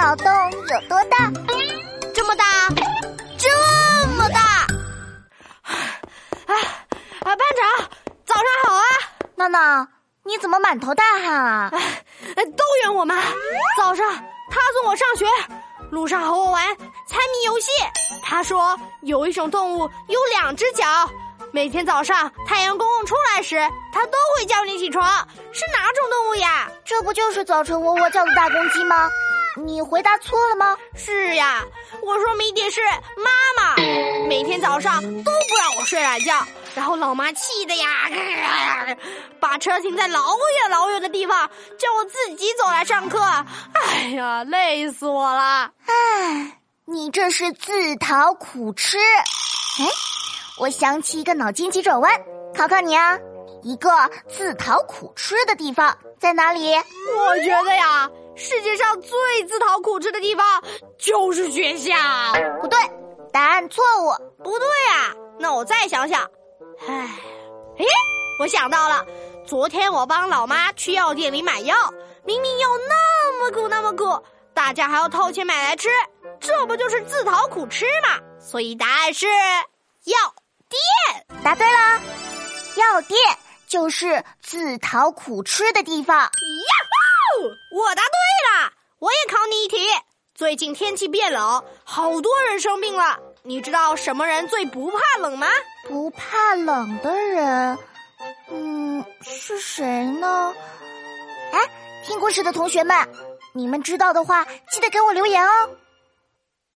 脑洞有多大？这么大，这么大！啊啊！班长，早上好啊！闹闹，你怎么满头大汗啊？哎，都怨我妈！早上她送我上学，路上和我玩猜谜游戏。她说有一种动物有两只脚，每天早上太阳公公出来时，它都会叫你起床。是哪种动物呀？这不就是早晨喔喔叫的大公鸡吗？你回答错了吗？是呀，我说谜底是妈妈，每天早上都不让我睡懒觉，然后老妈气的呀，把车停在老远老远的地方，叫我自己走来上课。哎呀，累死我了！唉，你这是自讨苦吃。哎，我想起一个脑筋急转弯，考考你啊，一个自讨苦吃的地方在哪里？我觉得呀。世界上最自讨苦吃的地方就是学校。不对，答案错误。不对啊，那我再想想。唉，诶，我想到了，昨天我帮老妈去药店里买药，明明药那么苦那么苦，大家还要掏钱买来吃，这不就是自讨苦吃吗？所以答案是药店。答对了，药店就是自讨苦吃的地方。呀！我答对了，我也考你一题。最近天气变冷，好多人生病了。你知道什么人最不怕冷吗？不怕冷的人，嗯，是谁呢？哎，听故事的同学们，你们知道的话，记得给我留言哦。